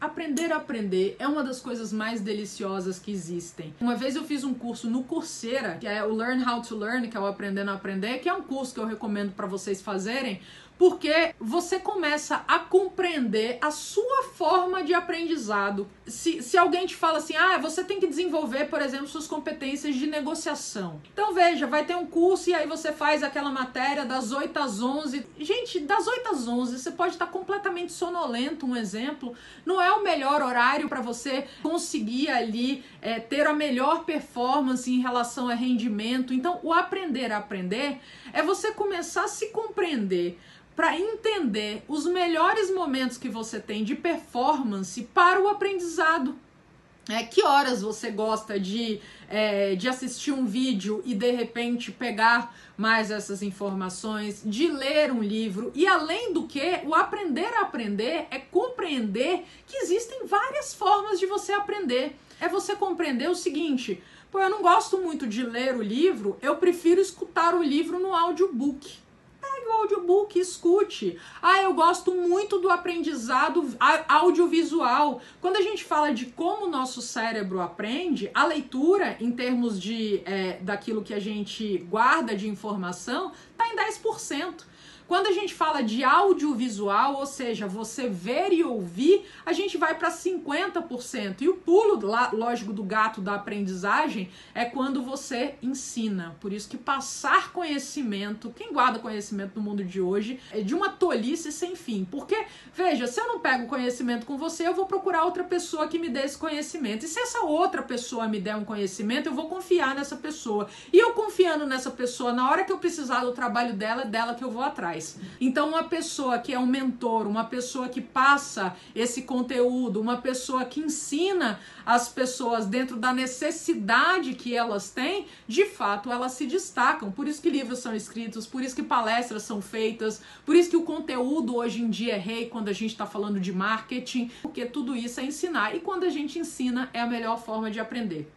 Aprender a aprender é uma das coisas mais deliciosas que existem. Uma vez eu fiz um curso no Coursera, que é o Learn How to Learn, que é o Aprendendo a Aprender, que é um curso que eu recomendo para vocês fazerem, porque você começa a compreender a sua forma de aprendizado. Se, se alguém te fala assim, ah, você tem que desenvolver, por exemplo, suas competências de negociação. Então veja, vai ter um curso e aí você faz aquela matéria das 8 às 11. Gente, das 8 às 11 você pode estar completamente sonolento, um exemplo. Não é o melhor horário para você conseguir ali é, ter a melhor performance em relação a rendimento. Então, o aprender a aprender é você começar a se compreender para entender os melhores momentos que você tem de performance para o aprendizado. É, que horas você gosta de, é, de assistir um vídeo e de repente pegar mais essas informações, de ler um livro e além do que, o aprender a aprender é compreender que existem várias formas de você aprender. É você compreender o seguinte: pô, eu não gosto muito de ler o livro, eu prefiro escutar o livro no audiobook o audiobook, escute. Ah, eu gosto muito do aprendizado audiovisual. Quando a gente fala de como o nosso cérebro aprende, a leitura, em termos de é, daquilo que a gente guarda de informação, está em 10%. Quando a gente fala de audiovisual, ou seja, você ver e ouvir, a gente vai para 50%. E o pulo, lógico, do gato da aprendizagem é quando você ensina. Por isso que passar conhecimento, quem guarda conhecimento no mundo de hoje, é de uma tolice sem fim. Porque, veja, se eu não pego conhecimento com você, eu vou procurar outra pessoa que me dê esse conhecimento. E se essa outra pessoa me der um conhecimento, eu vou confiar nessa pessoa. E eu confiando nessa pessoa, na hora que eu precisar do trabalho dela, é dela que eu vou atrás. Então, uma pessoa que é um mentor, uma pessoa que passa esse conteúdo, uma pessoa que ensina as pessoas dentro da necessidade que elas têm, de fato elas se destacam. Por isso que livros são escritos, por isso que palestras são feitas, por isso que o conteúdo hoje em dia é rei quando a gente está falando de marketing, porque tudo isso é ensinar. E quando a gente ensina, é a melhor forma de aprender.